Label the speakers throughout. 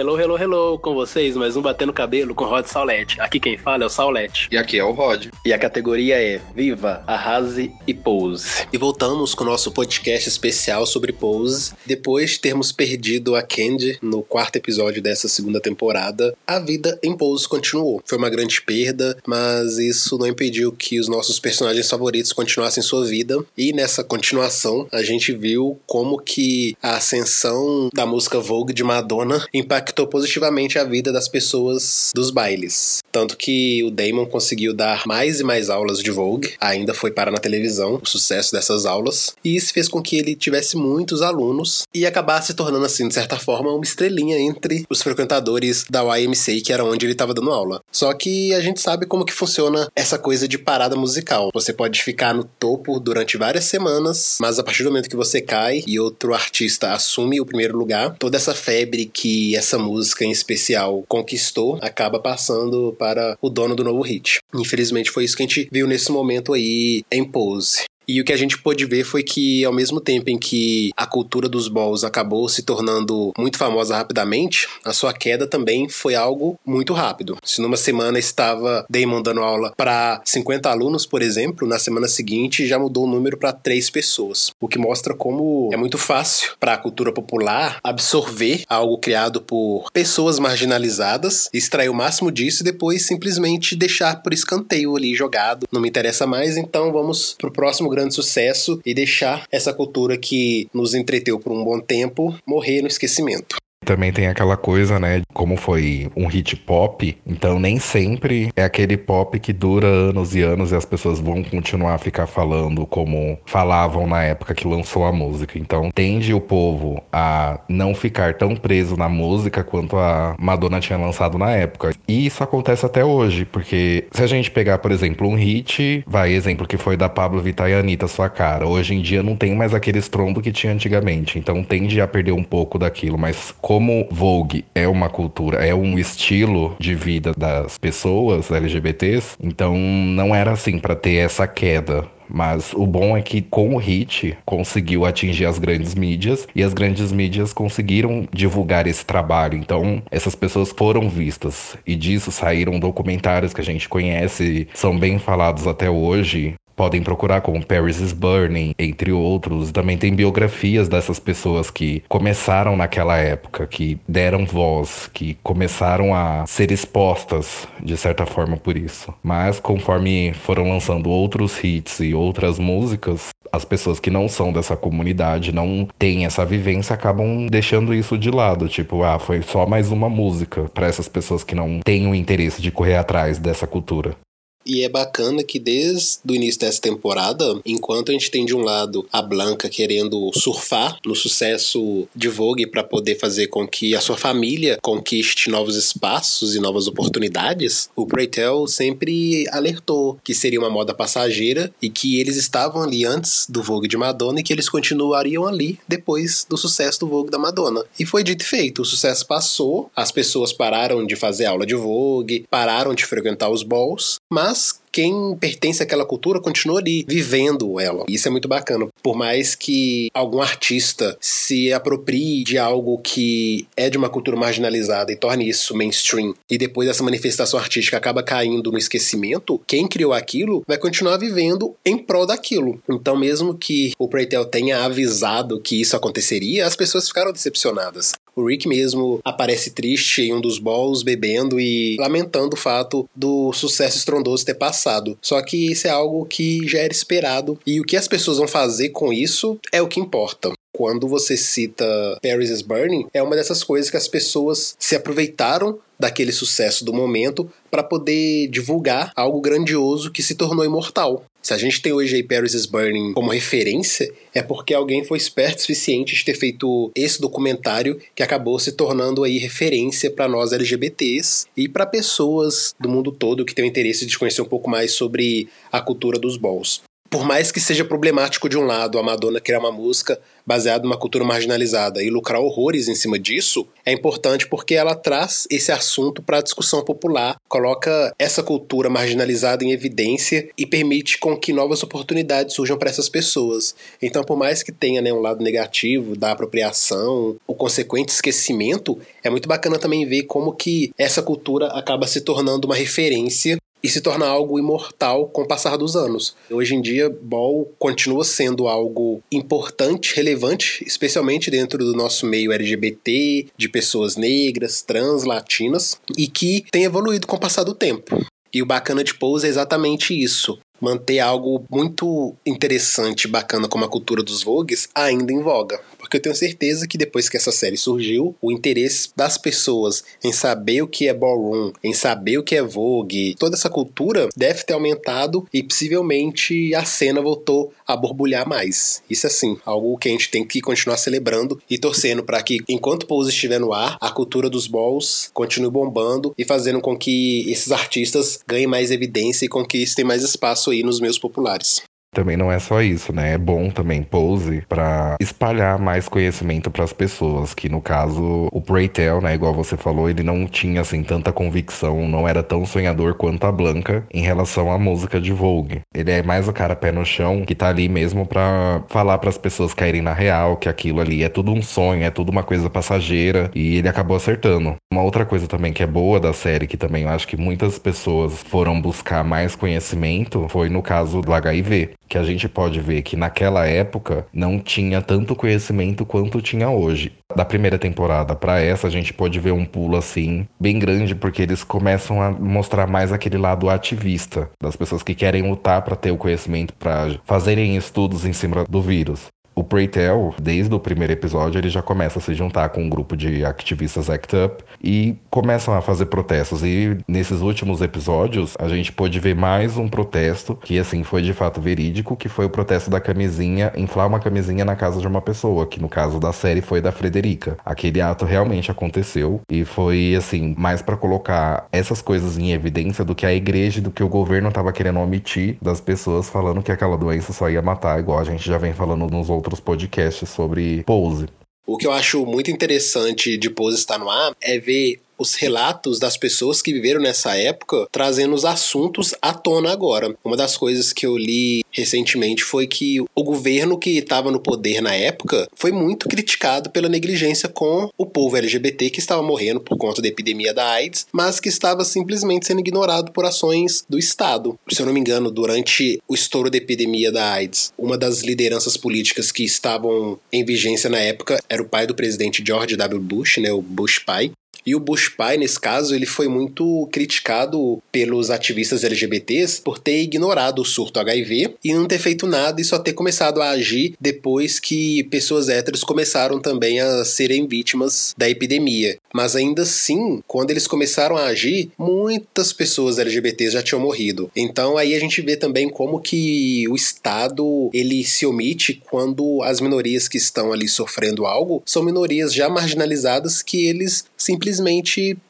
Speaker 1: Hello, hello, hello, com vocês, mais um Batendo Cabelo com Rod Saulete. Aqui quem fala é o Saulete.
Speaker 2: E aqui é o Rod.
Speaker 1: E a categoria é Viva, Arrase e Pose.
Speaker 3: E voltamos com o nosso podcast especial sobre Pose. Depois de termos perdido a Candy no quarto episódio dessa segunda temporada, a vida em Pose continuou. Foi uma grande perda, mas isso não impediu que os nossos personagens favoritos continuassem sua vida. E nessa continuação, a gente viu como que a ascensão da música Vogue de Madonna impactou positivamente a vida das pessoas dos bailes. Tanto que o Damon conseguiu dar mais e mais aulas de Vogue, ainda foi para na televisão o sucesso dessas aulas, e isso fez com que ele tivesse muitos alunos e acabasse se tornando, assim, de certa forma, uma estrelinha entre os frequentadores da YMCA, que era onde ele estava dando aula. Só que a gente sabe como que funciona essa coisa de parada musical. Você pode ficar no topo durante várias semanas, mas a partir do momento que você cai e outro artista assume o primeiro lugar, toda essa febre que essa música em especial conquistou acaba passando para o dono do novo hit. Infelizmente foi isso que a gente viu nesse momento aí em Pose. E o que a gente pôde ver foi que, ao mesmo tempo em que a cultura dos balls acabou se tornando muito famosa rapidamente, a sua queda também foi algo muito rápido. Se numa semana estava Damon dando aula para 50 alunos, por exemplo, na semana seguinte já mudou o número para 3 pessoas. O que mostra como é muito fácil para a cultura popular absorver algo criado por pessoas marginalizadas, extrair o máximo disso e depois simplesmente deixar por escanteio ali jogado. Não me interessa mais, então vamos pro próximo grande grande sucesso e deixar essa cultura que nos entreteu por um bom tempo morrer no esquecimento.
Speaker 2: Também tem aquela coisa, né? Como foi um hit pop, então nem sempre é aquele pop que dura anos e anos e as pessoas vão continuar a ficar falando como falavam na época que lançou a música. Então tende o povo a não ficar tão preso na música quanto a Madonna tinha lançado na época. E isso acontece até hoje, porque se a gente pegar, por exemplo, um hit, vai, exemplo que foi da Pablo Vittar e Anitta, Sua Cara, hoje em dia não tem mais aquele estrondo que tinha antigamente. Então tende a perder um pouco daquilo, mas como Vogue é uma cultura, é um estilo de vida das pessoas LGBTs, então não era assim para ter essa queda. Mas o bom é que com o hit conseguiu atingir as grandes mídias e as grandes mídias conseguiram divulgar esse trabalho. Então essas pessoas foram vistas e disso saíram documentários que a gente conhece, são bem falados até hoje podem procurar como Paris is Burning, entre outros. Também tem biografias dessas pessoas que começaram naquela época, que deram voz, que começaram a ser expostas de certa forma por isso. Mas conforme foram lançando outros hits e outras músicas, as pessoas que não são dessa comunidade, não têm essa vivência, acabam deixando isso de lado. Tipo, ah, foi só mais uma música para essas pessoas que não têm o interesse de correr atrás dessa cultura.
Speaker 3: E é bacana que desde o início dessa temporada, enquanto a gente tem de um lado a Blanca querendo surfar no sucesso de Vogue para poder fazer com que a sua família conquiste novos espaços e novas oportunidades, o Preytel sempre alertou que seria uma moda passageira e que eles estavam ali antes do Vogue de Madonna e que eles continuariam ali depois do sucesso do Vogue da Madonna. E foi dito e feito, o sucesso passou, as pessoas pararam de fazer aula de Vogue, pararam de frequentar os balls, mas mas quem pertence àquela cultura continua ali vivendo ela. Isso é muito bacana. Por mais que algum artista se aproprie de algo que é de uma cultura marginalizada e torne isso mainstream, e depois essa manifestação artística acaba caindo no esquecimento, quem criou aquilo vai continuar vivendo em prol daquilo. Então, mesmo que o Preytel tenha avisado que isso aconteceria, as pessoas ficaram decepcionadas. O Rick mesmo aparece triste em um dos balls, bebendo e lamentando o fato do sucesso estrondoso ter passado. Só que isso é algo que já era esperado. E o que as pessoas vão fazer com isso é o que importa. Quando você cita Paris is Burning, é uma dessas coisas que as pessoas se aproveitaram daquele sucesso do momento para poder divulgar algo grandioso que se tornou imortal. Se a gente tem hoje aí Paris is Burning como referência, é porque alguém foi esperto o suficiente de ter feito esse documentário que acabou se tornando aí referência para nós LGBTs e para pessoas do mundo todo que têm interesse de conhecer um pouco mais sobre a cultura dos balls. Por mais que seja problemático de um lado a Madonna criar uma música baseada numa cultura marginalizada e lucrar horrores em cima disso, é importante porque ela traz esse assunto para a discussão popular, coloca essa cultura marginalizada em evidência e permite com que novas oportunidades surjam para essas pessoas. Então, por mais que tenha né, um lado negativo da apropriação, o consequente esquecimento, é muito bacana também ver como que essa cultura acaba se tornando uma referência e se torna algo imortal com o passar dos anos. Hoje em dia, Ball continua sendo algo importante, relevante, especialmente dentro do nosso meio LGBT, de pessoas negras, trans, latinas, e que tem evoluído com o passar do tempo. E o bacana de Pose é exatamente isso. Manter algo muito interessante, bacana como a cultura dos Vogues ainda em voga. Porque eu tenho certeza que depois que essa série surgiu, o interesse das pessoas em saber o que é ballroom, em saber o que é Vogue, toda essa cultura deve ter aumentado e possivelmente a cena voltou a borbulhar mais. Isso assim, algo que a gente tem que continuar celebrando e torcendo para que enquanto Pose estiver no ar, a cultura dos balls continue bombando e fazendo com que esses artistas ganhem mais evidência e conquistem mais espaço aí nos meios populares.
Speaker 2: Também não é só isso, né? É bom também Pose para espalhar mais conhecimento para as pessoas, que no caso o Preytel, né, igual você falou, ele não tinha assim tanta convicção, não era tão sonhador quanto a Blanca em relação à música de Vogue. Ele é mais o cara pé no chão que tá ali mesmo para falar para as pessoas caírem na real, que aquilo ali é tudo um sonho, é tudo uma coisa passageira e ele acabou acertando. Uma outra coisa também que é boa da série, que também eu acho que muitas pessoas foram buscar mais conhecimento, foi no caso do HIV que a gente pode ver que naquela época não tinha tanto conhecimento quanto tinha hoje. Da primeira temporada para essa, a gente pode ver um pulo assim bem grande, porque eles começam a mostrar mais aquele lado ativista das pessoas que querem lutar para ter o conhecimento, para fazerem estudos em cima do vírus. O Preytel, desde o primeiro episódio, ele já começa a se juntar com um grupo de ativistas ACT UP e começam a fazer protestos. E nesses últimos episódios, a gente pôde ver mais um protesto que, assim, foi de fato verídico, que foi o protesto da camisinha, inflar uma camisinha na casa de uma pessoa, que no caso da série foi da Frederica. Aquele ato realmente aconteceu e foi, assim, mais para colocar essas coisas em evidência do que a igreja, do que o governo estava querendo omitir das pessoas falando que aquela doença só ia matar, igual a gente já vem falando nos outros outros podcasts sobre Pose.
Speaker 3: O que eu acho muito interessante de Pose estar no ar é ver os relatos das pessoas que viveram nessa época, trazendo os assuntos à tona agora. Uma das coisas que eu li recentemente foi que o governo que estava no poder na época foi muito criticado pela negligência com o povo LGBT que estava morrendo por conta da epidemia da AIDS, mas que estava simplesmente sendo ignorado por ações do Estado. Se eu não me engano, durante o estouro da epidemia da AIDS, uma das lideranças políticas que estavam em vigência na época era o pai do presidente George W. Bush, né, o Bush pai, e o Bush pai, nesse caso, ele foi muito criticado pelos ativistas LGBTs por ter ignorado o surto HIV e não ter feito nada e só ter começado a agir depois que pessoas héteros começaram também a serem vítimas da epidemia. Mas ainda assim, quando eles começaram a agir, muitas pessoas LGBTs já tinham morrido. Então aí a gente vê também como que o Estado ele se omite quando as minorias que estão ali sofrendo algo são minorias já marginalizadas que eles simplesmente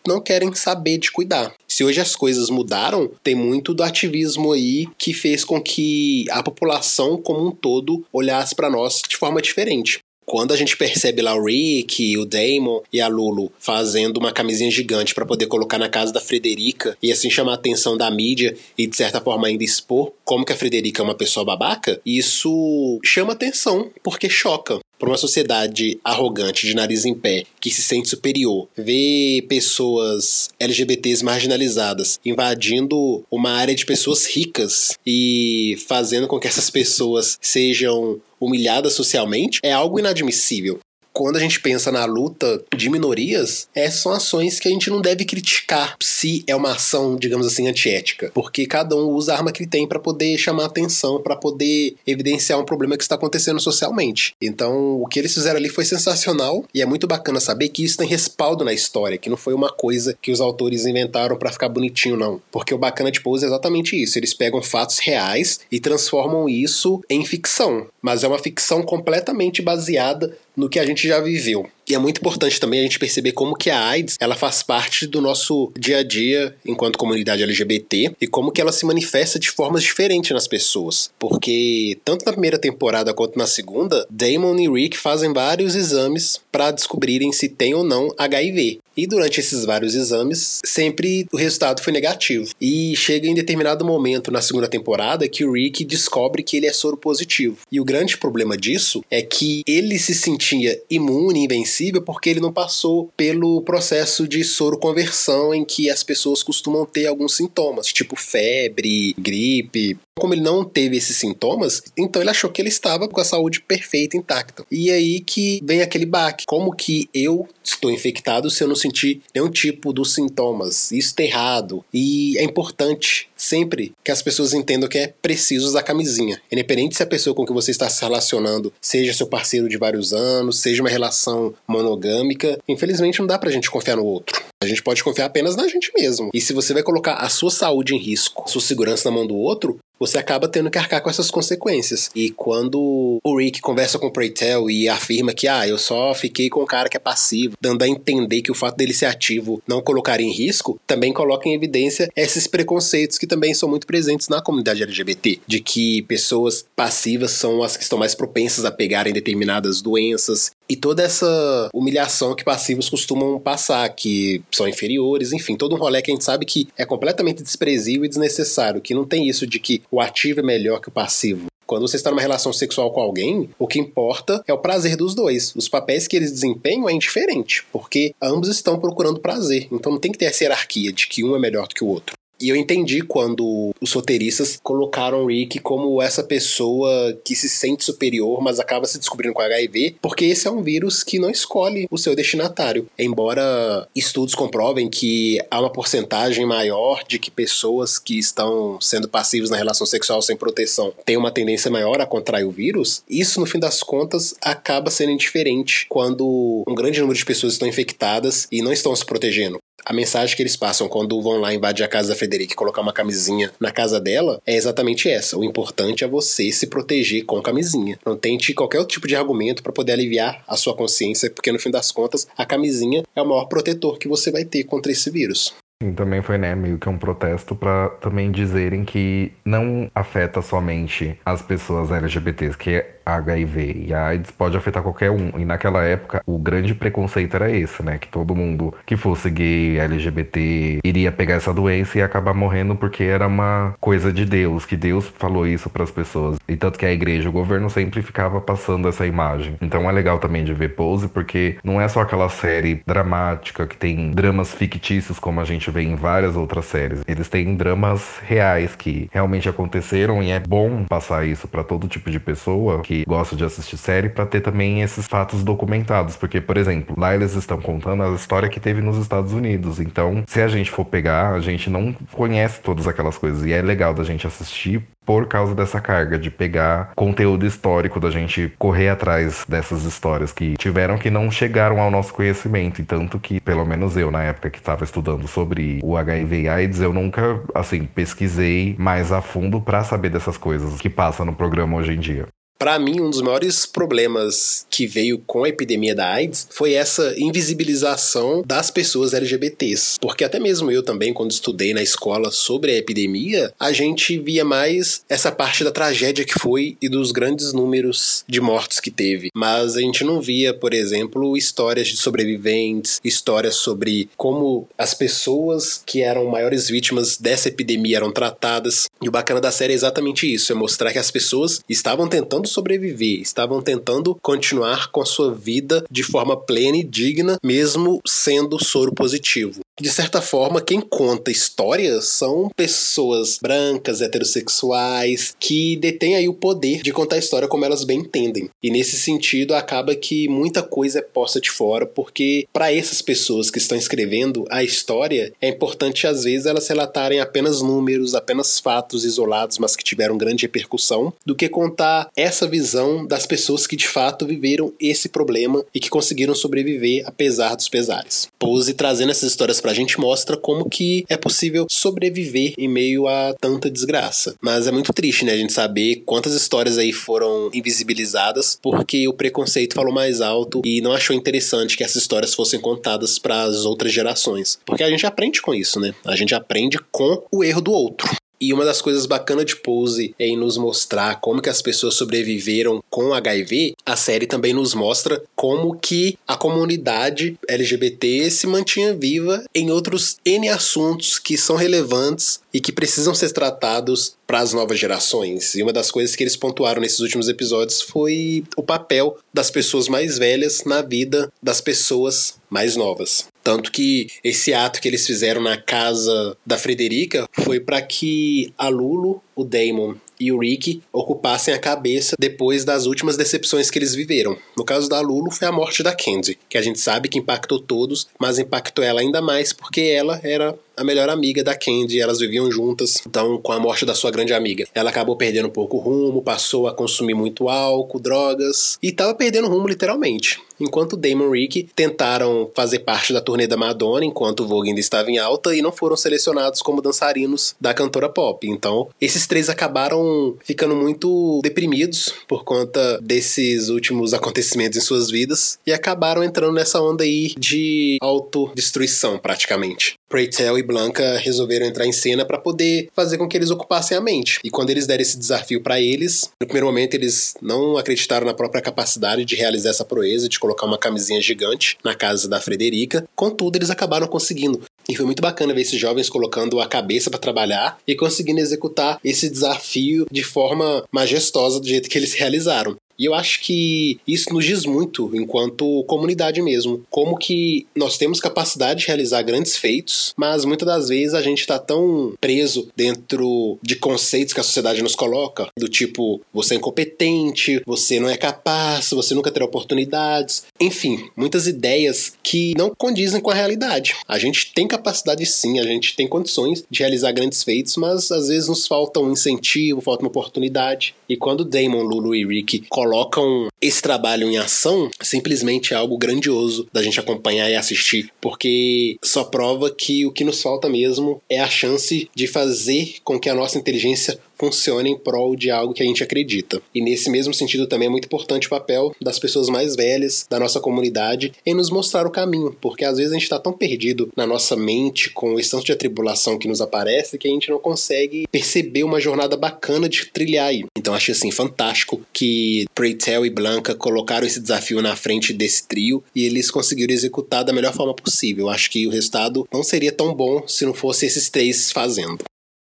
Speaker 3: não querem saber de cuidar. Se hoje as coisas mudaram, tem muito do ativismo aí que fez com que a população como um todo olhasse para nós de forma diferente. Quando a gente percebe lá o Rick, o Damon e a Lulu fazendo uma camisinha gigante para poder colocar na casa da Frederica e assim chamar a atenção da mídia e de certa forma ainda expor como que a Frederica é uma pessoa babaca, isso chama atenção porque choca para uma sociedade arrogante, de nariz em pé, que se sente superior, ver pessoas LGBTs marginalizadas invadindo uma área de pessoas ricas e fazendo com que essas pessoas sejam humilhadas socialmente, é algo inadmissível quando a gente pensa na luta de minorias, essas são ações que a gente não deve criticar se é uma ação, digamos assim, antiética, porque cada um usa a arma que tem para poder chamar atenção, para poder evidenciar um problema que está acontecendo socialmente. Então, o que eles fizeram ali foi sensacional e é muito bacana saber que isso tem respaldo na história, que não foi uma coisa que os autores inventaram para ficar bonitinho, não. Porque o bacana de Pose é exatamente isso, eles pegam fatos reais e transformam isso em ficção, mas é uma ficção completamente baseada no que a gente já viveu. E é muito importante também a gente perceber como que a AIDS, ela faz parte do nosso dia a dia enquanto comunidade LGBT e como que ela se manifesta de formas diferentes nas pessoas. Porque tanto na primeira temporada quanto na segunda, Damon e Rick fazem vários exames para descobrirem se tem ou não HIV. E durante esses vários exames, sempre o resultado foi negativo. E chega em determinado momento na segunda temporada que o Rick descobre que ele é soro positivo. E o grande problema disso é que ele se sentia imune, invencível, porque ele não passou pelo processo de soro conversão em que as pessoas costumam ter alguns sintomas, tipo febre, gripe. Como ele não teve esses sintomas, então ele achou que ele estava com a saúde perfeita, intacta. E aí que vem aquele baque. Como que eu estou infectado se eu não senti nenhum tipo dos sintomas? Isso está errado. E é importante sempre que as pessoas entendam que é preciso usar camisinha. Independente se a pessoa com que você está se relacionando seja seu parceiro de vários anos, seja uma relação monogâmica, infelizmente não dá pra gente confiar no outro. A gente pode confiar apenas na gente mesmo. E se você vai colocar a sua saúde em risco, a sua segurança na mão do outro, você acaba tendo que arcar com essas consequências. E quando o Rick conversa com o Preytel e afirma que, ah, eu só fiquei com um cara que é passivo, dando a entender que o fato dele ser ativo não colocaria em risco, também coloca em evidência esses preconceitos que também são muito presentes na comunidade LGBT, de que pessoas passivas são as que estão mais propensas a pegarem determinadas doenças e toda essa humilhação que passivos costumam passar, que são inferiores, enfim, todo um rolê que a gente sabe que é completamente desprezível e desnecessário, que não tem isso de que o ativo é melhor que o passivo. Quando você está numa relação sexual com alguém, o que importa é o prazer dos dois. Os papéis que eles desempenham é indiferente, porque ambos estão procurando prazer. Então não tem que ter essa hierarquia de que um é melhor do que o outro. E eu entendi quando os roteiristas colocaram Rick como essa pessoa que se sente superior, mas acaba se descobrindo com HIV, porque esse é um vírus que não escolhe o seu destinatário. Embora estudos comprovem que há uma porcentagem maior de que pessoas que estão sendo passivas na relação sexual sem proteção têm uma tendência maior a contrair o vírus, isso no fim das contas acaba sendo indiferente quando um grande número de pessoas estão infectadas e não estão se protegendo a mensagem que eles passam quando vão lá invadir a casa da Frederica e colocar uma camisinha na casa dela é exatamente essa. O importante é você se proteger com camisinha. Não tente qualquer outro tipo de argumento para poder aliviar a sua consciência, porque no fim das contas, a camisinha é o maior protetor que você vai ter contra esse vírus.
Speaker 2: E também foi, né, meio que um protesto para também dizerem que não afeta somente as pessoas LGBTs, que HIV e AIDS pode afetar qualquer um. E naquela época, o grande preconceito era esse, né? Que todo mundo que fosse gay, LGBT, iria pegar essa doença e acabar morrendo porque era uma coisa de Deus, que Deus falou isso para as pessoas. E tanto que a igreja, o governo sempre ficava passando essa imagem. Então é legal também de ver Pose, porque não é só aquela série dramática que tem dramas fictícios como a gente vê em várias outras séries. Eles têm dramas reais que realmente aconteceram e é bom passar isso para todo tipo de pessoa que gosta de assistir série para ter também esses fatos documentados, porque por exemplo, lá eles estão contando a história que teve nos Estados Unidos. Então, se a gente for pegar, a gente não conhece todas aquelas coisas e é legal da gente assistir por causa dessa carga de pegar conteúdo histórico, da gente correr atrás dessas histórias que tiveram que não chegaram ao nosso conhecimento. E tanto que, pelo menos eu, na época que estava estudando sobre o HIV e AIDS, eu nunca, assim, pesquisei mais a fundo para saber dessas coisas que passam no programa hoje em dia.
Speaker 3: Para mim, um dos maiores problemas que veio com a epidemia da AIDS foi essa invisibilização das pessoas LGBTs. Porque até mesmo eu também, quando estudei na escola sobre a epidemia, a gente via mais essa parte da tragédia que foi e dos grandes números de mortos que teve. Mas a gente não via, por exemplo, histórias de sobreviventes, histórias sobre como as pessoas que eram maiores vítimas dessa epidemia eram tratadas. E o bacana da série é exatamente isso: é mostrar que as pessoas estavam tentando sobreviver, estavam tentando continuar com a sua vida de forma plena e digna, mesmo sendo soro positivo de certa forma, quem conta histórias são pessoas brancas, heterossexuais, que detêm aí o poder de contar a história como elas bem entendem. E nesse sentido, acaba que muita coisa é posta de fora, porque para essas pessoas que estão escrevendo a história, é importante às vezes elas relatarem apenas números, apenas fatos isolados, mas que tiveram grande repercussão, do que contar essa visão das pessoas que de fato viveram esse problema e que conseguiram sobreviver apesar dos pesares. Pose trazendo essas histórias para A gente mostra como que é possível sobreviver em meio a tanta desgraça. Mas é muito triste, né, a gente saber quantas histórias aí foram invisibilizadas porque o preconceito falou mais alto e não achou interessante que essas histórias fossem contadas para as outras gerações. Porque a gente aprende com isso, né? A gente aprende com o erro do outro. E uma das coisas bacanas de Pose é em nos mostrar como que as pessoas sobreviveram com HIV. A série também nos mostra como que a comunidade LGBT se mantinha viva em outros N assuntos que são relevantes e que precisam ser tratados para as novas gerações. E uma das coisas que eles pontuaram nesses últimos episódios foi o papel das pessoas mais velhas na vida das pessoas mais novas. Tanto que esse ato que eles fizeram na casa da Frederica foi para que a Lulu, o Damon e o Rick ocupassem a cabeça depois das últimas decepções que eles viveram. No caso da Lulu, foi a morte da Candy, que a gente sabe que impactou todos, mas impactou ela ainda mais porque ela era a melhor amiga da Candy, elas viviam juntas. Então, com a morte da sua grande amiga, ela acabou perdendo um pouco o rumo, passou a consumir muito álcool, drogas e estava perdendo o rumo literalmente. Enquanto Damon e Rick tentaram fazer parte da turnê da Madonna enquanto o Vogue ainda estava em alta e não foram selecionados como dançarinos da cantora pop. Então, esses três acabaram ficando muito deprimidos por conta desses últimos acontecimentos em suas vidas e acabaram entrando nessa onda aí de autodestruição, praticamente. Preytel e Blanca resolveram entrar em cena para poder fazer com que eles ocupassem a mente. E quando eles deram esse desafio para eles, no primeiro momento eles não acreditaram na própria capacidade de realizar essa proeza, de colocar uma camisinha gigante na casa da Frederica. Contudo, eles acabaram conseguindo. E foi muito bacana ver esses jovens colocando a cabeça para trabalhar e conseguindo executar esse desafio de forma majestosa do jeito que eles realizaram. E eu acho que isso nos diz muito enquanto comunidade mesmo. Como que nós temos capacidade de realizar grandes feitos, mas muitas das vezes a gente está tão preso dentro de conceitos que a sociedade nos coloca, do tipo, você é incompetente, você não é capaz, você nunca terá oportunidades. Enfim, muitas ideias que não condizem com a realidade. A gente tem capacidade sim, a gente tem condições de realizar grandes feitos, mas às vezes nos falta um incentivo, falta uma oportunidade. E quando Damon, Lulu e Rick colocam colocam esse trabalho em ação, simplesmente é algo grandioso da gente acompanhar e assistir, porque só prova que o que nos falta mesmo é a chance de fazer com que a nossa inteligência funciona em prol de algo que a gente acredita. E nesse mesmo sentido também é muito importante o papel das pessoas mais velhas da nossa comunidade em nos mostrar o caminho, porque às vezes a gente está tão perdido na nossa mente com o tanto de atribulação que nos aparece que a gente não consegue perceber uma jornada bacana de trilhar aí. Então achei assim fantástico que Preytel e Colocaram esse desafio na frente desse trio e eles conseguiram executar da melhor forma possível. Acho que o resultado não seria tão bom se não fosse esses três fazendo.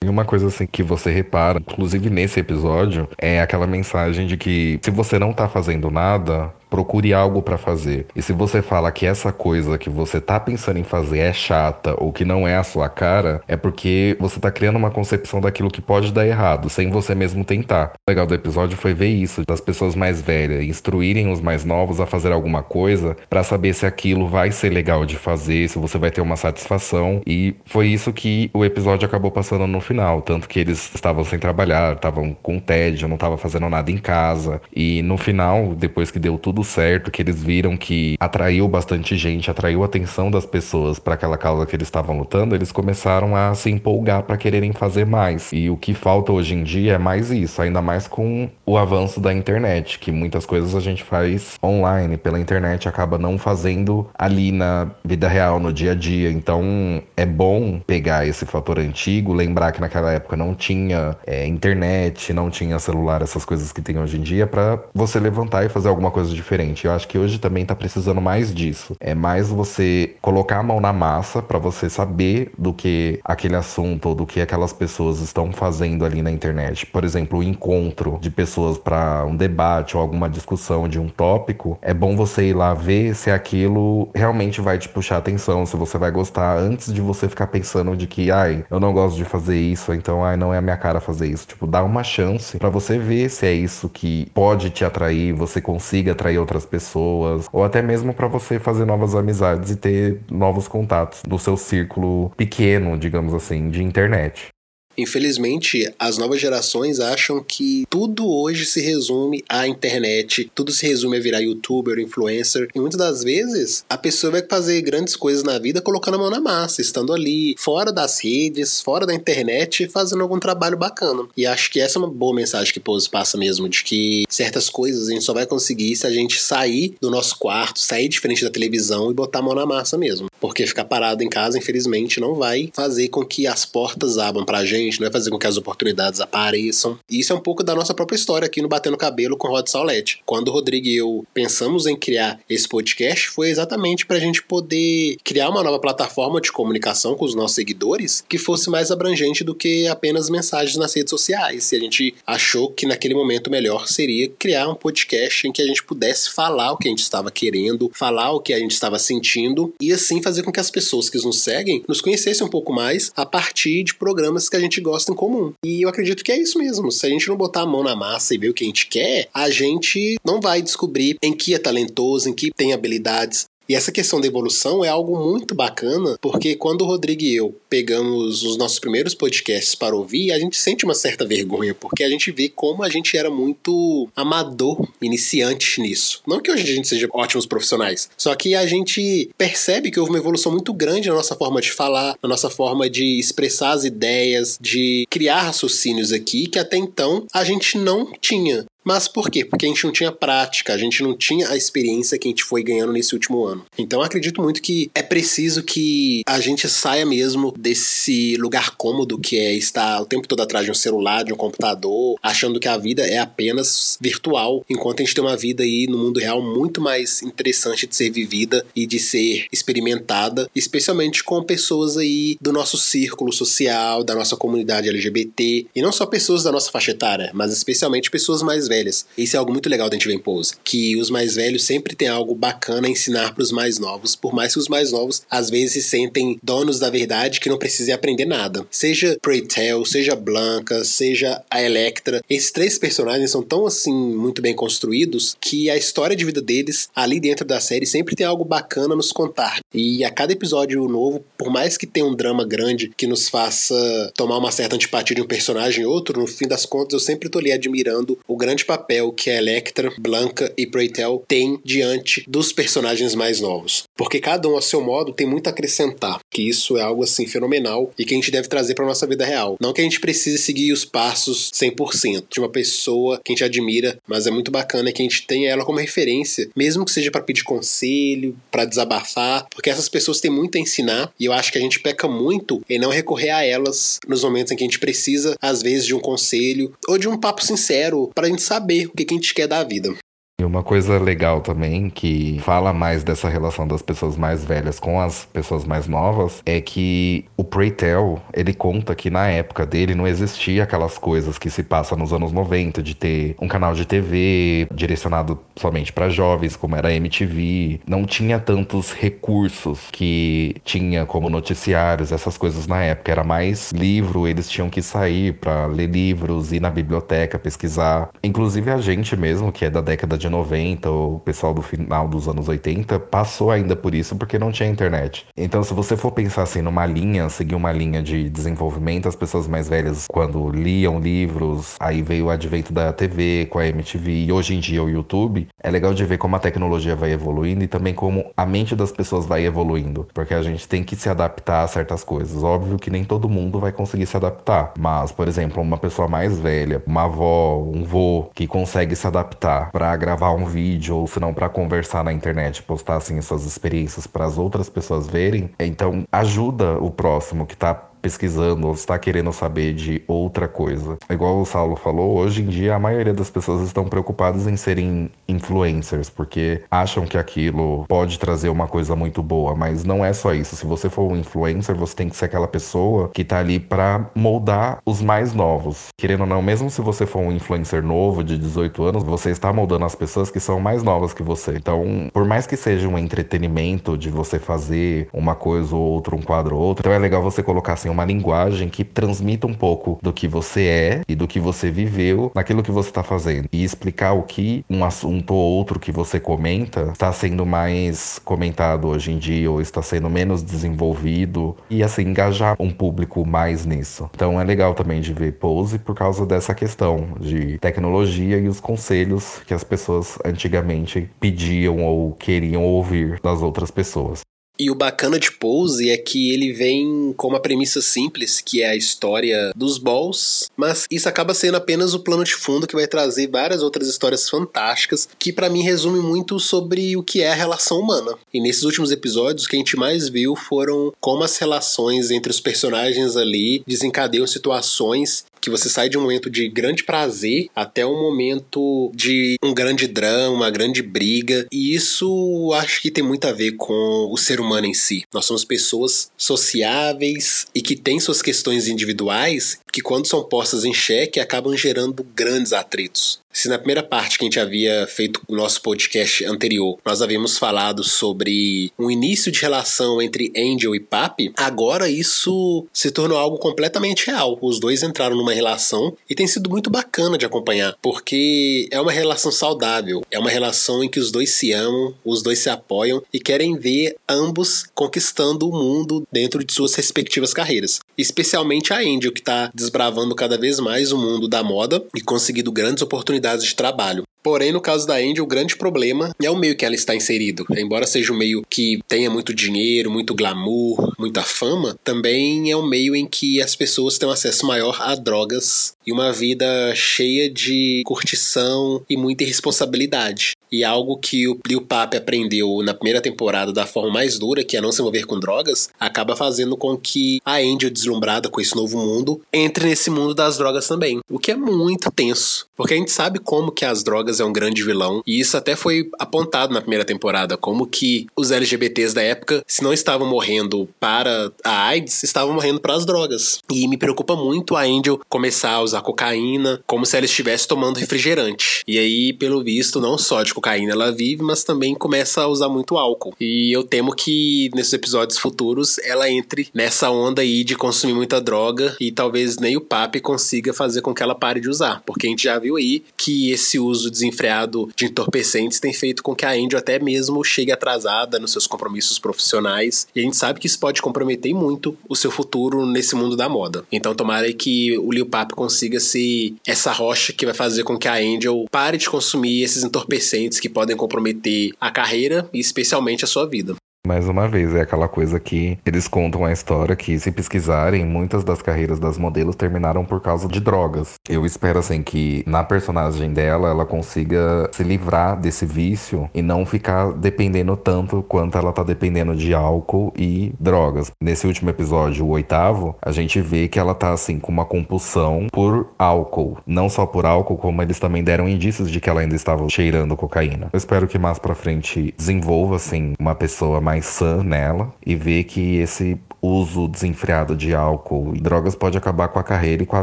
Speaker 2: E uma coisa assim que você repara, inclusive nesse episódio, é aquela mensagem de que se você não tá fazendo nada, procure algo para fazer. E se você fala que essa coisa que você tá pensando em fazer é chata ou que não é a sua cara, é porque você tá criando uma concepção daquilo que pode dar errado, sem você mesmo tentar. O legal do episódio foi ver isso, das pessoas mais velhas instruírem os mais novos a fazer alguma coisa para saber se aquilo vai ser legal de fazer, se você vai ter uma satisfação. E foi isso que o episódio acabou passando no final, tanto que eles estavam sem trabalhar, estavam com tédio, não estavam fazendo nada em casa. E no final, depois que deu tudo tudo certo, que eles viram que atraiu bastante gente, atraiu a atenção das pessoas para aquela causa que eles estavam lutando, eles começaram a se empolgar para quererem fazer mais. E o que falta hoje em dia é mais isso, ainda mais com o avanço da internet, que muitas coisas a gente faz online, pela internet, acaba não fazendo ali na vida real, no dia a dia. Então é bom pegar esse fator antigo, lembrar que naquela época não tinha é, internet, não tinha celular, essas coisas que tem hoje em dia, para você levantar e fazer alguma coisa diferente. Eu acho que hoje também tá precisando mais disso. É mais você colocar a mão na massa para você saber do que aquele assunto ou do que aquelas pessoas estão fazendo ali na internet. Por exemplo, o encontro de pessoas para um debate ou alguma discussão de um tópico, é bom você ir lá ver se aquilo realmente vai te puxar atenção, se você vai gostar antes de você ficar pensando de que, ai, eu não gosto de fazer isso, então, ai, não é a minha cara fazer isso. Tipo, dá uma chance para você ver se é isso que pode te atrair, você consiga atrair atrair outras pessoas, ou até mesmo para você fazer novas amizades e ter novos contatos no seu círculo pequeno, digamos assim, de internet.
Speaker 3: Infelizmente, as novas gerações acham que tudo hoje se resume à internet, tudo se resume a virar youtuber, influencer, e muitas das vezes a pessoa vai fazer grandes coisas na vida colocando a mão na massa, estando ali, fora das redes, fora da internet, fazendo algum trabalho bacana. E acho que essa é uma boa mensagem que Pose passa mesmo, de que certas coisas a gente só vai conseguir se a gente sair do nosso quarto, sair de frente da televisão e botar a mão na massa mesmo. Porque ficar parado em casa, infelizmente, não vai fazer com que as portas abram pra gente, não vai fazer com que as oportunidades apareçam. E isso é um pouco da nossa própria história aqui no Batendo Cabelo com Rod Saulete. Quando o Rodrigo e eu pensamos em criar esse podcast, foi exatamente pra gente poder criar uma nova plataforma de comunicação com os nossos seguidores que fosse mais abrangente do que apenas mensagens nas redes sociais. E a gente achou que naquele momento melhor seria criar um podcast em que a gente pudesse falar o que a gente estava querendo, falar o que a gente estava sentindo e assim fazer com que as pessoas que nos seguem nos conhecessem um pouco mais a partir de programas que a gente gosta em comum. E eu acredito que é isso mesmo. Se a gente não botar a mão na massa e ver o que a gente quer, a gente não vai descobrir em que é talentoso, em que tem habilidades. E essa questão da evolução é algo muito bacana, porque quando o Rodrigo e eu pegamos os nossos primeiros podcasts para ouvir, a gente sente uma certa vergonha, porque a gente vê como a gente era muito amador, iniciante nisso. Não que hoje a gente seja ótimos profissionais, só que a gente percebe que houve uma evolução muito grande na nossa forma de falar, na nossa forma de expressar as ideias, de criar raciocínios aqui que até então a gente não tinha. Mas por quê? Porque a gente não tinha prática, a gente não tinha a experiência que a gente foi ganhando nesse último ano. Então acredito muito que é preciso que a gente saia mesmo desse lugar cômodo que é estar o tempo todo atrás de um celular, de um computador, achando que a vida é apenas virtual, enquanto a gente tem uma vida aí no mundo real muito mais interessante de ser vivida e de ser experimentada, especialmente com pessoas aí do nosso círculo social, da nossa comunidade LGBT, e não só pessoas da nossa faixa etária, mas especialmente pessoas mais velhas velhas. Isso é algo muito legal da gente ver em Pose. Que os mais velhos sempre têm algo bacana a ensinar para os mais novos, por mais que os mais novos às vezes se sentem donos da verdade que não precisem aprender nada. Seja Preytel, seja Blanca, seja a Electra. Esses três personagens são tão assim muito bem construídos que a história de vida deles ali dentro da série sempre tem algo bacana a nos contar. E a cada episódio novo, por mais que tenha um drama grande que nos faça tomar uma certa antipatia de um personagem ou outro, no fim das contas eu sempre tô ali admirando o grande papel que a Electra, Blanca e Preytel têm diante dos personagens mais novos. Porque cada um, a seu modo, tem muito a acrescentar. Que isso é algo assim fenomenal e que a gente deve trazer para nossa vida real. Não que a gente precise seguir os passos 100% de uma pessoa que a gente admira, mas é muito bacana que a gente tenha ela como referência, mesmo que seja para pedir conselho, para desabafar, porque essas pessoas têm muito a ensinar e eu acho que a gente peca muito em não recorrer a elas nos momentos em que a gente precisa, às vezes, de um conselho ou de um papo sincero para a gente saber o que a gente quer da vida.
Speaker 2: E uma coisa legal também, que fala mais dessa relação das pessoas mais velhas com as pessoas mais novas, é que o Preytel, ele conta que na época dele não existia aquelas coisas que se passa nos anos 90, de ter um canal de TV direcionado somente para jovens, como era a MTV. Não tinha tantos recursos que tinha como noticiários, essas coisas na época. Era mais livro, eles tinham que sair para ler livros, ir na biblioteca, pesquisar. Inclusive a gente mesmo, que é da década de de 90, o pessoal do final dos anos 80, passou ainda por isso porque não tinha internet. Então, se você for pensar assim numa linha, seguir uma linha de desenvolvimento, as pessoas mais velhas, quando liam livros, aí veio o advento da TV com a MTV e hoje em dia o YouTube, é legal de ver como a tecnologia vai evoluindo e também como a mente das pessoas vai evoluindo, porque a gente tem que se adaptar a certas coisas. Óbvio que nem todo mundo vai conseguir se adaptar, mas, por exemplo, uma pessoa mais velha, uma avó, um vô que consegue se adaptar para gravar gravar um vídeo ou se não para conversar na internet, postar assim suas experiências para as outras pessoas verem. Então ajuda o próximo que tá pesquisando ou está querendo saber de outra coisa. Igual o Saulo falou, hoje em dia a maioria das pessoas estão preocupadas em serem influencers, porque acham que aquilo pode trazer uma coisa muito boa, mas não é só isso. Se você for um influencer, você tem que ser aquela pessoa que tá ali para moldar os mais novos. Querendo ou não, mesmo se você for um influencer novo de 18 anos, você está moldando as pessoas que são mais novas que você. Então, por mais que seja um entretenimento de você fazer uma coisa ou outra, um quadro ou outro, então é legal você colocar assim uma linguagem que transmita um pouco do que você é e do que você viveu naquilo que você está fazendo. E explicar o que um assunto ou outro que você comenta está sendo mais comentado hoje em dia ou está sendo menos desenvolvido e assim engajar um público mais nisso. Então é legal também de ver Pose por causa dessa questão de tecnologia e os conselhos que as pessoas antigamente pediam ou queriam ouvir das outras pessoas.
Speaker 3: E o bacana de Pose é que ele vem com uma premissa simples, que é a história dos balls, mas isso acaba sendo apenas o plano de fundo que vai trazer várias outras histórias fantásticas, que para mim resume muito sobre o que é a relação humana. E nesses últimos episódios, o que a gente mais viu foram como as relações entre os personagens ali desencadeiam situações que você sai de um momento de grande prazer até um momento de um grande drama, uma grande briga. E isso acho que tem muito a ver com o ser humano em si. Nós somos pessoas sociáveis e que têm suas questões individuais que, quando são postas em xeque, acabam gerando grandes atritos. Se na primeira parte que a gente havia feito o nosso podcast anterior, nós havíamos falado sobre um início de relação entre Angel e Papi, agora isso se tornou algo completamente real. Os dois entraram numa relação e tem sido muito bacana de acompanhar, porque é uma relação saudável, é uma relação em que os dois se amam, os dois se apoiam e querem ver ambos conquistando o mundo dentro de suas respectivas carreiras. Especialmente a Angel, que está desbravando cada vez mais o mundo da moda e conseguindo grandes oportunidades de trabalho. Porém, no caso da Angel, o grande problema é o meio que ela está inserido. Embora seja um meio que tenha muito dinheiro, muito glamour, muita fama, também é um meio em que as pessoas têm um acesso maior a drogas e uma vida cheia de curtição e muita irresponsabilidade. E algo que o Lil Pape aprendeu na primeira temporada da forma mais dura, que é não se envolver com drogas, acaba fazendo com que a Angel, deslumbrada com esse novo mundo, entre nesse mundo das drogas também. O que é muito tenso, porque a gente sabe como que as drogas é um grande vilão, e isso até foi apontado na primeira temporada, como que os LGBTs da época, se não estavam morrendo para a AIDS, estavam morrendo para as drogas. E me preocupa muito a Angel começar a usar cocaína, como se ela estivesse tomando refrigerante. E aí, pelo visto, não só de cocaína ela vive, mas também começa a usar muito álcool. E eu temo que nesses episódios futuros ela entre nessa onda aí de consumir muita droga e talvez nem o papi consiga fazer com que ela pare de usar, porque a gente já viu aí que esse uso desenfreado de entorpecentes tem feito com que a Angel até mesmo chegue atrasada nos seus compromissos profissionais, e a gente sabe que isso pode comprometer muito o seu futuro nesse mundo da moda. Então tomara que o Lil Papi consiga ser essa rocha que vai fazer com que a Angel pare de consumir esses entorpecentes que podem comprometer a carreira e especialmente a sua vida.
Speaker 2: Mais uma vez, é aquela coisa que eles contam a história que, se pesquisarem, muitas das carreiras das modelos terminaram por causa de drogas. Eu espero, assim, que na personagem dela ela consiga se livrar desse vício e não ficar dependendo tanto quanto ela tá dependendo de álcool e drogas. Nesse último episódio, o oitavo, a gente vê que ela tá, assim, com uma compulsão por álcool. Não só por álcool, como eles também deram indícios de que ela ainda estava cheirando cocaína. Eu espero que mais pra frente desenvolva, assim, uma pessoa mais mais sã nela e ver que esse uso desenfreado de álcool e drogas pode acabar com a carreira e com a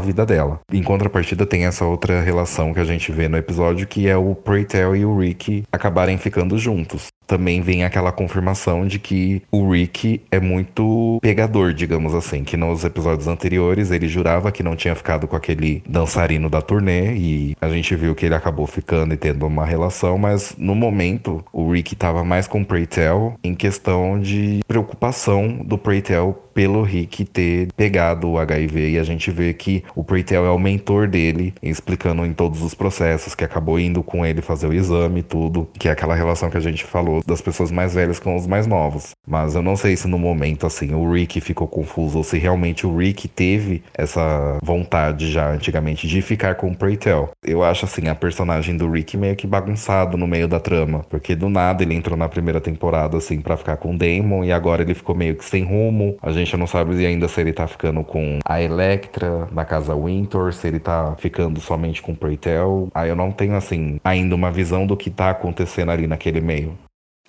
Speaker 2: vida dela. Em contrapartida, tem essa outra relação que a gente vê no episódio, que é o Preytel e o Rick acabarem ficando juntos também vem aquela confirmação de que o Rick é muito pegador, digamos assim, que nos episódios anteriores ele jurava que não tinha ficado com aquele dançarino da turnê e a gente viu que ele acabou ficando e tendo uma relação, mas no momento o Rick estava mais com o Preytel em questão de preocupação do Preytel pelo Rick ter pegado o HIV e a gente vê que o Preytel é o mentor dele, explicando em todos os processos, que acabou indo com ele fazer o exame e tudo, que é aquela relação que a gente falou das pessoas mais velhas com os mais novos. Mas eu não sei se no momento assim o Rick ficou confuso ou se realmente o Rick teve essa vontade já antigamente de ficar com o Preytel. Eu acho assim a personagem do Rick meio que bagunçado no meio da trama, porque do nada ele entrou na primeira temporada assim para ficar com o Damon e agora ele ficou meio que sem rumo. A gente gente não sabe ainda se ele tá ficando com a Electra na casa Winter, se ele tá ficando somente com o Preytel. Aí eu não tenho, assim, ainda uma visão do que tá acontecendo ali naquele meio.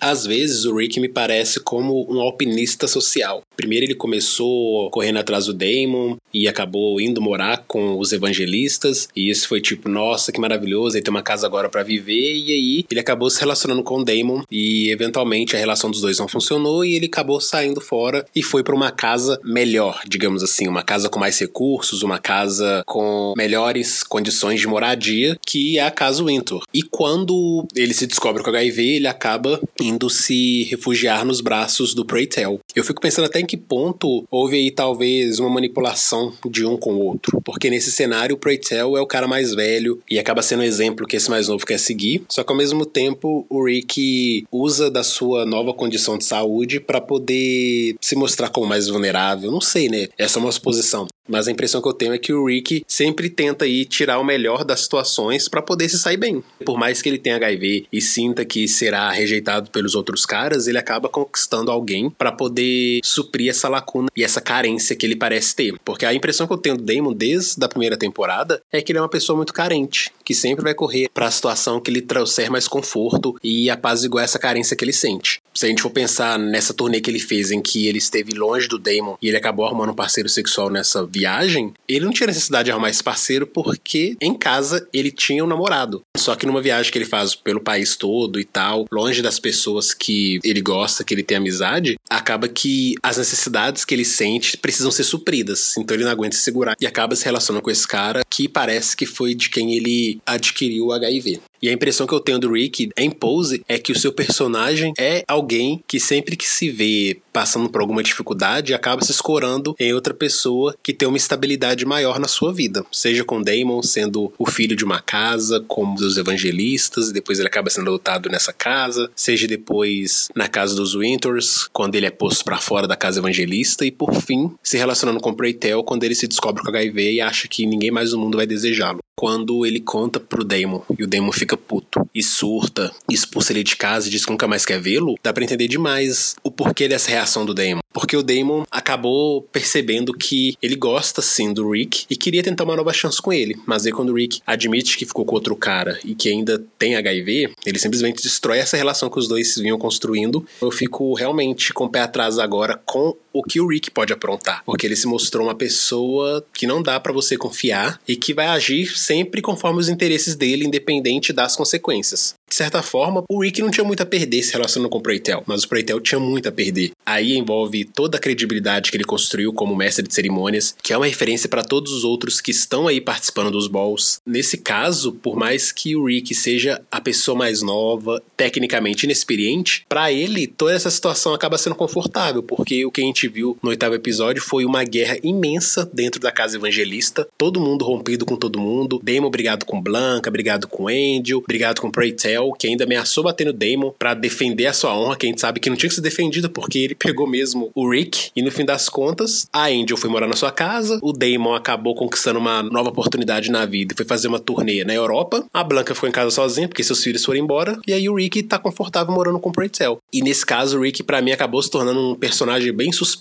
Speaker 3: Às vezes o Rick me parece como um alpinista social. Primeiro ele começou correndo atrás do Damon e acabou indo morar com os evangelistas, e isso foi tipo, nossa, que maravilhoso, ele tem uma casa agora para viver, e aí ele acabou se relacionando com o Damon e eventualmente a relação dos dois não funcionou e ele acabou saindo fora e foi para uma casa melhor, digamos assim, uma casa com mais recursos, uma casa com melhores condições de moradia, que é a casa Winter. E quando ele se descobre com HIV, ele acaba indo se refugiar nos braços do Preytel. Eu fico pensando até que ponto houve aí talvez uma manipulação de um com o outro, porque nesse cenário o Preytel é o cara mais velho e acaba sendo um exemplo que esse mais novo quer seguir, só que ao mesmo tempo o Rick usa da sua nova condição de saúde para poder se mostrar como mais vulnerável, não sei, né? Essa é uma suposição. Mas a impressão que eu tenho é que o Rick sempre tenta aí tirar o melhor das situações para poder se sair bem. Por mais que ele tenha HIV e sinta que será rejeitado pelos outros caras, ele acaba conquistando alguém para poder suprir essa lacuna e essa carência que ele parece ter. Porque a impressão que eu tenho do Damon desde a primeira temporada é que ele é uma pessoa muito carente, que sempre vai correr para a situação que lhe trouxer mais conforto e apaziguar essa carência que ele sente. Se a gente for pensar nessa turnê que ele fez em que ele esteve longe do Damon e ele acabou arrumando um parceiro sexual nessa viagem, ele não tinha necessidade de arrumar esse parceiro porque em casa ele tinha um namorado. Só que numa viagem que ele faz pelo país todo e tal, longe das pessoas que ele gosta, que ele tem amizade, acaba que as necessidades que ele sente precisam ser supridas. Então ele não aguenta se segurar e acaba se relacionando com esse cara que parece que foi de quem ele adquiriu o HIV. E a impressão que eu tenho do Rick em Pose é que o seu personagem é alguém que sempre que se vê passando por alguma dificuldade acaba se escorando em outra pessoa que tem uma estabilidade maior na sua vida. Seja com Damon sendo o filho de uma casa, como dos evangelistas, e depois ele acaba sendo adotado nessa casa, seja depois na casa dos Winters, quando ele é posto para fora da casa evangelista, e por fim se relacionando com Preytel quando ele se descobre com HIV e acha que ninguém mais no mundo vai desejá-lo quando ele conta pro Damon e o Damon fica puto e surta, expulsa ele de casa e diz que nunca mais quer vê-lo, dá pra entender demais o porquê dessa reação do Damon. Porque o Damon acabou percebendo que ele gosta sim do Rick e queria tentar uma nova chance com ele. Mas aí quando o Rick admite que ficou com outro cara e que ainda tem HIV, ele simplesmente destrói essa relação que os dois vinham construindo. Eu fico realmente com o pé atrás agora com o que o Rick pode aprontar. Porque ele se mostrou uma pessoa que não dá para você confiar e que vai agir sempre conforme os interesses dele, independente das consequências. De certa forma, o Rick não tinha muito a perder se relacionando com o Preytel, mas o Preytel tinha muito a perder. Aí envolve toda a credibilidade que ele construiu como mestre de cerimônias, que é uma referência para todos os outros que estão aí participando dos balls. Nesse caso, por mais que o Rick seja a pessoa mais nova, tecnicamente inexperiente, para ele toda essa situação acaba sendo confortável, porque o que a gente viu no oitavo episódio foi uma guerra imensa dentro da casa evangelista, todo mundo rompido com todo mundo, Damon brigado com Blanca, brigado com Angel, brigado com Preytel, que ainda ameaçou bater no Damon para defender a sua honra, que a gente sabe que não tinha que ser defendido porque ele pegou mesmo o Rick, e no fim das contas, a Angel foi morar na sua casa, o Damon acabou conquistando uma nova oportunidade na vida e foi fazer uma turnê na Europa, a Blanca ficou em casa sozinha porque seus filhos foram embora, e aí o Rick tá confortável morando com o. E nesse caso, o Rick para mim acabou se tornando um personagem bem suspeito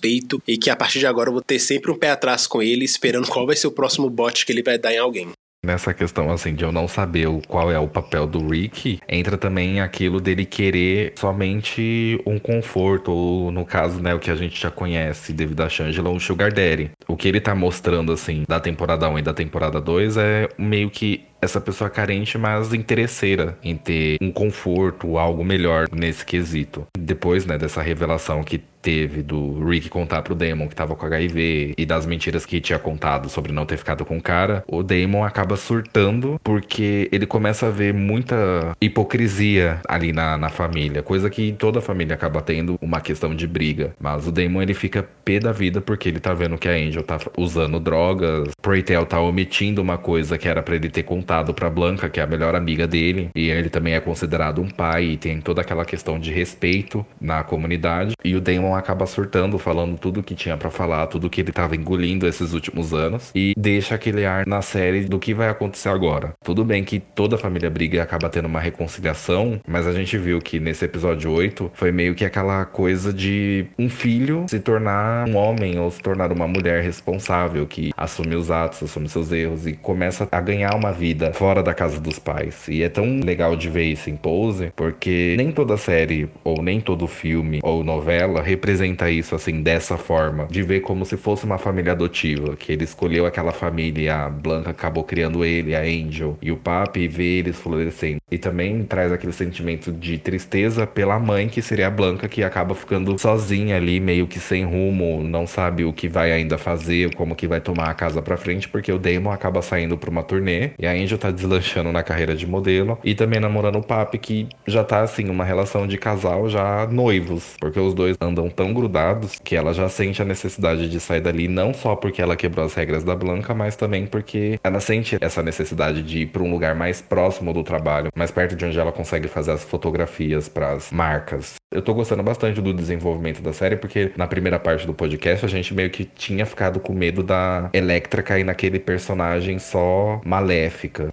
Speaker 3: e que a partir de agora eu vou ter sempre um pé atrás com ele, esperando qual vai ser o próximo bot que ele vai dar em alguém.
Speaker 2: Nessa questão, assim, de eu não saber qual é o papel do Rick, entra também aquilo dele querer somente um conforto, ou no caso, né, o que a gente já conhece devido a Shangela, um Sugar Daddy. O que ele tá mostrando, assim, da temporada 1 e da temporada 2 é meio que essa pessoa carente, mas interesseira em ter um conforto, algo melhor nesse quesito. Depois, né, dessa revelação que teve do Rick contar pro Damon que tava com HIV e das mentiras que tinha contado sobre não ter ficado com o cara, o Damon acaba surtando porque ele começa a ver muita hipocrisia ali na, na família, coisa que toda família acaba tendo uma questão de briga. Mas o Damon ele fica pé da vida porque ele tá vendo que a Angel tá usando drogas, Preytel tá omitindo uma coisa que era para ele ter contado pra Blanca, que é a melhor amiga dele, e ele também é considerado um pai e tem toda aquela questão de respeito na comunidade. E o Damon acaba surtando, falando tudo que tinha para falar, tudo que ele tava engolindo esses últimos anos e deixa aquele ar na série do que vai acontecer agora. Tudo bem que toda a família briga e acaba tendo uma reconciliação, mas a gente viu que nesse episódio 8 foi meio que aquela coisa de um filho se tornar um homem ou se tornar uma mulher responsável que assume os atos, assume seus erros e começa a ganhar uma vida vida fora da casa dos pais. E é tão legal de ver isso em Pose, porque nem toda série, ou nem todo filme, ou novela representa isso assim, dessa forma. De ver como se fosse uma família adotiva, que ele escolheu aquela família a Blanca acabou criando ele, a Angel e o Papi, e ver eles florescendo. E também traz aquele sentimento de tristeza pela mãe, que seria a Blanca, que acaba ficando sozinha ali, meio que sem rumo, não sabe o que vai ainda fazer, como que vai tomar a casa pra frente, porque o Damon acaba saindo pra uma turnê e a Angel tá deslanchando na carreira de modelo e também namorando o Papi, que já tá assim, uma relação de casal já noivos, porque os dois andam tão grudados que ela já sente a necessidade de sair dali, não só porque ela quebrou as regras da Blanca, mas também porque ela sente essa necessidade de ir para um lugar mais próximo do trabalho, mais perto de onde ela consegue fazer as fotografias para as marcas. Eu tô gostando bastante do desenvolvimento da série, porque na primeira parte do podcast a gente meio que tinha ficado com medo da Electra cair naquele personagem só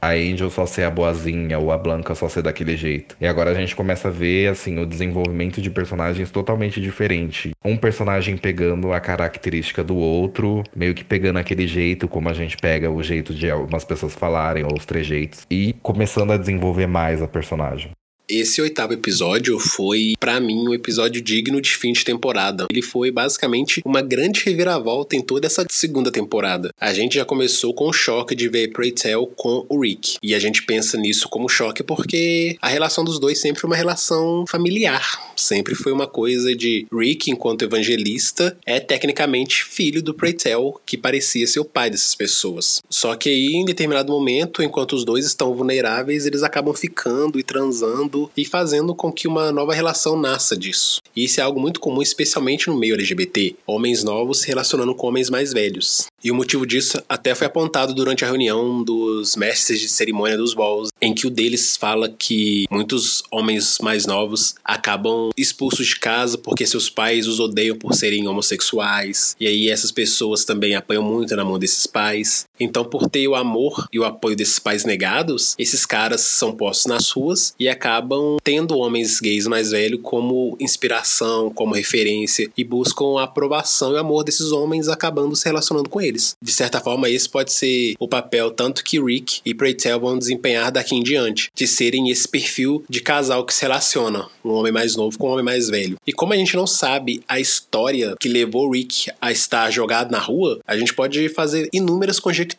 Speaker 2: A Angel só ser a boazinha, ou a Blanca só ser daquele jeito. E agora a gente começa a ver, assim, o desenvolvimento de personagens totalmente diferente. Um personagem pegando a característica do outro, meio que pegando aquele jeito, como a gente pega o jeito de algumas pessoas falarem, ou os trejeitos, e começando a desenvolver mais a personagem.
Speaker 3: Esse oitavo episódio foi, para mim, um episódio digno de fim de temporada. Ele foi basicamente uma grande reviravolta em toda essa segunda temporada. A gente já começou com o choque de ver Pray Tell com o Rick. E a gente pensa nisso como choque porque a relação dos dois sempre foi uma relação familiar. Sempre foi uma coisa de Rick, enquanto evangelista, é tecnicamente filho do Pray Tell, que parecia ser o pai dessas pessoas. Só que aí, em determinado momento, enquanto os dois estão vulneráveis, eles acabam ficando e transando e fazendo com que uma nova relação nasça disso. E isso é algo muito comum, especialmente no meio LGBT, homens novos se relacionando com homens mais velhos. E o motivo disso até foi apontado durante a reunião dos mestres de cerimônia dos balls, em que o deles fala que muitos homens mais novos acabam expulsos de casa porque seus pais os odeiam por serem homossexuais. E aí essas pessoas também apanham muito na mão desses pais. Então, por ter o amor e o apoio desses pais negados, esses caras são postos nas ruas e acabam tendo homens gays mais velhos como inspiração, como referência e buscam a aprovação e amor desses homens acabando se relacionando com eles. De certa forma, esse pode ser o papel tanto que Rick e Preytel vão desempenhar daqui em diante, de serem esse perfil de casal que se relaciona, um homem mais novo com um homem mais velho. E como a gente não sabe a história que levou Rick a estar jogado na rua, a gente pode fazer inúmeras conjecturas,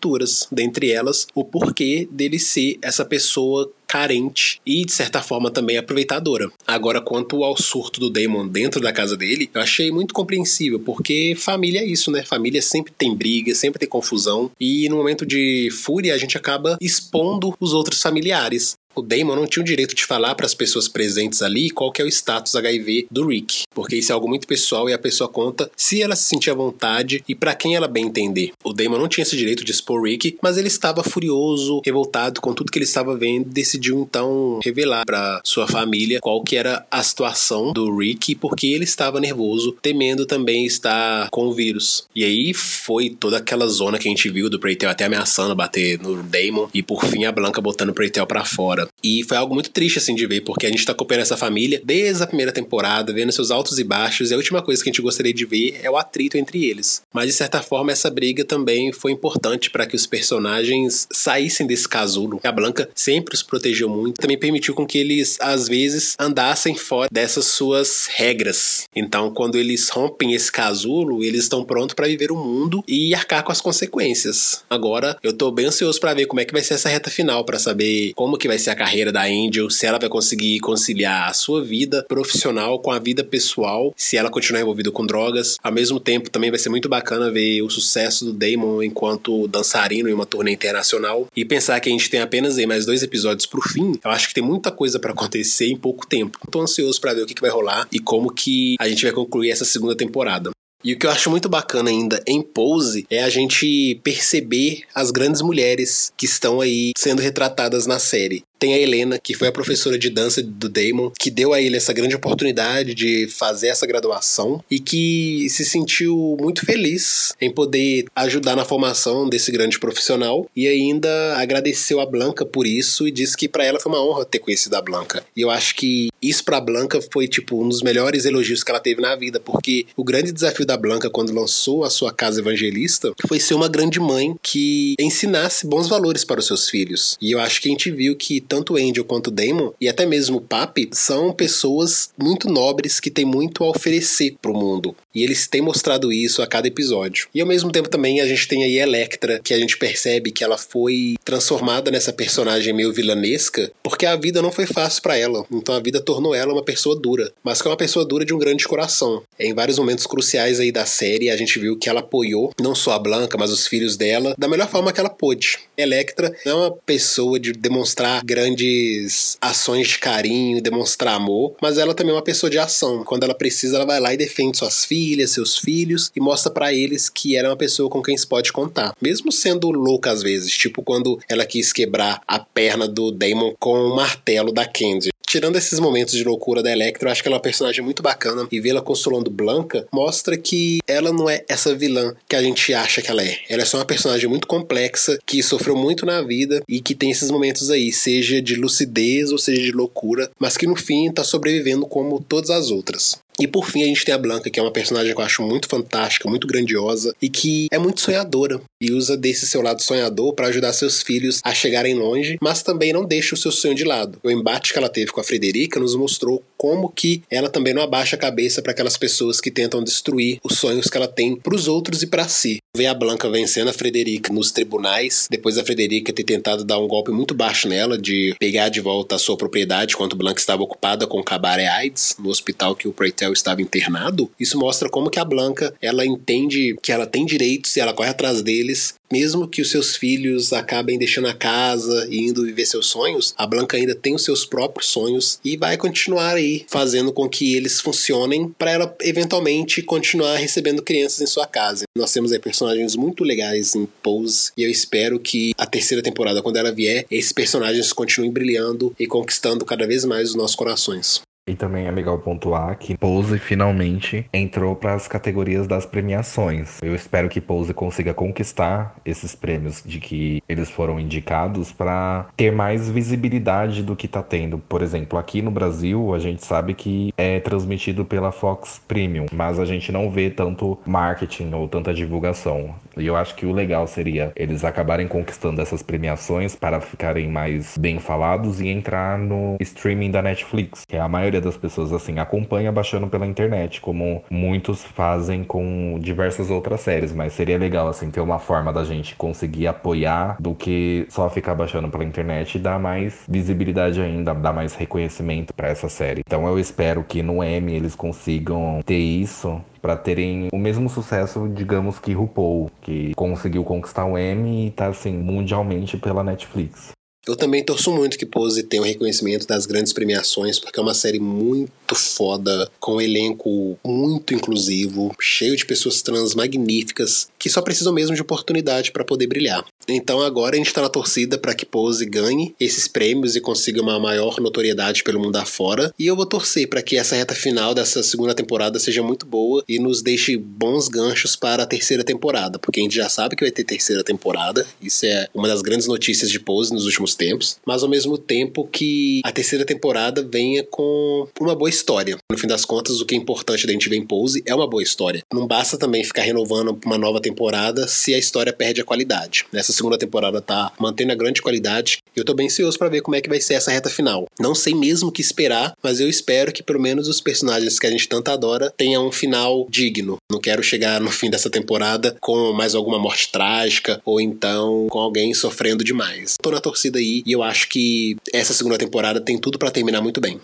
Speaker 3: dentre elas o porquê dele ser essa pessoa carente e, de certa forma, também aproveitadora. Agora, quanto ao surto do Damon dentro da casa dele, eu achei muito compreensível, porque família é isso, né? Família sempre tem briga, sempre tem confusão, e no momento de fúria a gente acaba expondo os outros familiares. O Damon não tinha o direito de falar para as pessoas presentes ali qual que é o status HIV do Rick, porque isso é algo muito pessoal e a pessoa conta se ela se sentir à vontade e para quem ela bem entender. O Damon não tinha esse direito de expor Rick, mas ele estava furioso, revoltado com tudo que ele estava vendo, e decidiu então revelar para sua família qual que era a situação do Rick, porque ele estava nervoso, temendo também estar com o vírus. E aí foi toda aquela zona que a gente viu do Preytel até ameaçando bater no Damon e por fim a Blanca botando o Preytel para fora. E foi algo muito triste, assim, de ver, porque a gente tá acompanhando essa família desde a primeira temporada, vendo seus altos e baixos, e a última coisa que a gente gostaria de ver é o atrito entre eles. Mas, de certa forma, essa briga também foi importante para que os personagens saíssem desse casulo. A Blanca sempre os protegeu muito, também permitiu com que eles, às vezes, andassem fora dessas suas regras. Então, quando eles rompem esse casulo, eles estão prontos para viver o mundo e arcar com as consequências. Agora, eu tô bem ansioso para ver como é que vai ser essa reta final, para saber como que vai ser a carreira da Angel, se ela vai conseguir conciliar a sua vida profissional com a vida pessoal, se ela continuar envolvida com drogas. Ao mesmo tempo, também vai ser muito bacana ver o sucesso do Damon enquanto dançarino em uma turnê internacional e pensar que a gente tem apenas aí mais dois episódios pro fim. Eu acho que tem muita coisa para acontecer em pouco tempo. Tô ansioso para ver o que, que vai rolar e como que a gente vai concluir essa segunda temporada. E o que eu acho muito bacana ainda em Pose é a gente perceber as grandes mulheres que estão aí sendo retratadas na série tem a Helena, que foi a professora de dança do Damon, que deu a ele essa grande oportunidade de fazer essa graduação e que se sentiu muito feliz em poder ajudar na formação desse grande profissional e ainda agradeceu a Blanca por isso e disse que para ela foi uma honra ter conhecido a Blanca. E eu acho que isso para Blanca foi tipo um dos melhores elogios que ela teve na vida, porque o grande desafio da Blanca quando lançou a sua casa evangelista foi ser uma grande mãe que ensinasse bons valores para os seus filhos. E eu acho que a gente viu que tanto Angel quanto Damon e até mesmo o Papi são pessoas muito nobres que têm muito a oferecer para o mundo. E eles têm mostrado isso a cada episódio. E ao mesmo tempo também a gente tem aí Electra, que a gente percebe que ela foi transformada nessa personagem meio vilanesca, porque a vida não foi fácil para ela. Então a vida tornou ela uma pessoa dura, mas que é uma pessoa dura de um grande coração. Em vários momentos cruciais aí da série, a gente viu que ela apoiou não só a Blanca, mas os filhos dela da melhor forma que ela pôde. Electra é uma pessoa de demonstrar grandes ações de carinho, demonstrar amor, mas ela também é uma pessoa de ação. Quando ela precisa, ela vai lá e defende suas filhas, seus filhos e mostra para eles que ela é uma pessoa com quem se pode contar. Mesmo sendo louca às vezes, tipo quando ela quis quebrar a perna do Damon com o martelo da Candy. Tirando esses momentos de loucura da Electra, eu acho que ela é uma personagem muito bacana e vê-la consolando Blanca mostra que ela não é essa vilã que a gente acha que ela é. Ela é só uma personagem muito complexa que sofreu muito na vida e que tem esses momentos aí, seja de lucidez ou seja de loucura, mas que no fim tá sobrevivendo como todas as outras. E por fim a gente tem a Blanca, que é uma personagem que eu acho muito fantástica, muito grandiosa e que é muito sonhadora e usa desse seu lado sonhador para ajudar seus filhos a chegarem longe, mas também não deixa o seu sonho de lado. O embate que ela teve com a Frederica nos mostrou como que ela também não abaixa a cabeça para aquelas pessoas que tentam destruir os sonhos que ela tem para os outros e para si. Ver a Blanca vencendo a Frederica nos tribunais, depois da Frederica ter tentado dar um golpe muito baixo nela de pegar de volta a sua propriedade enquanto Blanca estava ocupada com o cabaré AIDS no hospital que o Preytel estava internado, isso mostra como que a Blanca, ela entende que ela tem direitos e ela corre atrás deles, mesmo que os seus filhos acabem deixando a casa e indo viver seus sonhos, a Blanca ainda tem os seus próprios sonhos e vai continuar aí fazendo com que eles funcionem para ela eventualmente continuar recebendo crianças em sua casa. Nós temos aí personagens muito legais em Pose e eu espero que a terceira temporada, quando ela vier, esses personagens continuem brilhando e conquistando cada vez mais os nossos corações.
Speaker 2: E também é legal pontuar que Pose finalmente entrou para as categorias das premiações. Eu espero que Pose consiga conquistar esses prêmios de que eles foram indicados para ter mais visibilidade do que está tendo. Por exemplo, aqui no Brasil, a gente sabe que é transmitido pela Fox Premium, mas a gente não vê tanto marketing ou tanta divulgação. E eu acho que o legal seria eles acabarem conquistando essas premiações para ficarem mais bem falados e entrar no streaming da Netflix, que a maioria maioria das pessoas assim acompanha baixando pela internet, como muitos fazem com diversas outras séries, mas seria legal assim ter uma forma da gente conseguir apoiar do que só ficar baixando pela internet e dar mais visibilidade ainda, dar mais reconhecimento para essa série. Então eu espero que no M eles consigam ter isso para terem o mesmo sucesso, digamos que RuPaul, que conseguiu conquistar o Emmy e tá assim mundialmente pela Netflix.
Speaker 3: Eu também torço muito que Pose tenha o reconhecimento das grandes premiações, porque é uma série muito foda, com um elenco muito inclusivo, cheio de pessoas trans magníficas, que só precisam mesmo de oportunidade para poder brilhar. Então agora a gente tá na torcida para que Pose ganhe esses prêmios e consiga uma maior notoriedade pelo mundo afora. E eu vou torcer para que essa reta final dessa segunda temporada seja muito boa e nos deixe bons ganchos para a terceira temporada, porque a gente já sabe que vai ter terceira temporada. Isso é uma das grandes notícias de Pose nos últimos tempos, mas ao mesmo tempo que a terceira temporada venha com uma boa história. No fim das contas, o que é importante da gente ver em Pose é uma boa história. Não basta também ficar renovando uma nova temporada se a história perde a qualidade. Nessa segunda temporada tá mantendo a grande qualidade eu tô bem ansioso para ver como é que vai ser essa reta final. Não sei mesmo o que esperar, mas eu espero que pelo menos os personagens que a gente tanto adora tenham um final digno. Não quero chegar no fim dessa temporada com mais alguma morte trágica ou então com alguém sofrendo demais. Tô na torcida aí e eu acho que essa segunda temporada tem tudo para terminar muito bem.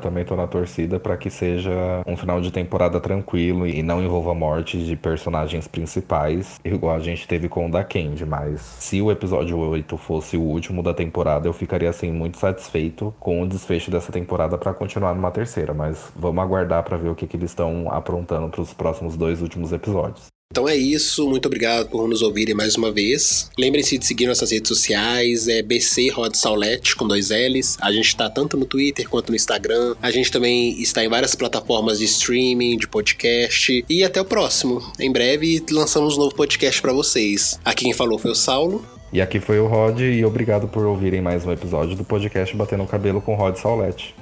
Speaker 2: Também tô na torcida para que seja um final de temporada tranquilo e não envolva morte de personagens principais, igual a gente teve com o da Candy, mas se o episódio 8 fosse o último da temporada, eu ficaria assim muito satisfeito com o desfecho dessa temporada para continuar numa terceira, mas vamos aguardar para ver o que, que eles estão aprontando para os próximos dois últimos episódios.
Speaker 3: Então é isso, muito obrigado por nos ouvirem mais uma vez. Lembrem-se de seguir nossas redes sociais, é BC Rod Saulete com dois L's. A gente está tanto no Twitter quanto no Instagram. A gente também está em várias plataformas de streaming, de podcast. E até o próximo. Em breve lançamos um novo podcast para vocês. Aqui quem falou foi o Saulo.
Speaker 2: E aqui foi o Rod, e obrigado por ouvirem mais um episódio do podcast Batendo o Cabelo com Rod Saulete.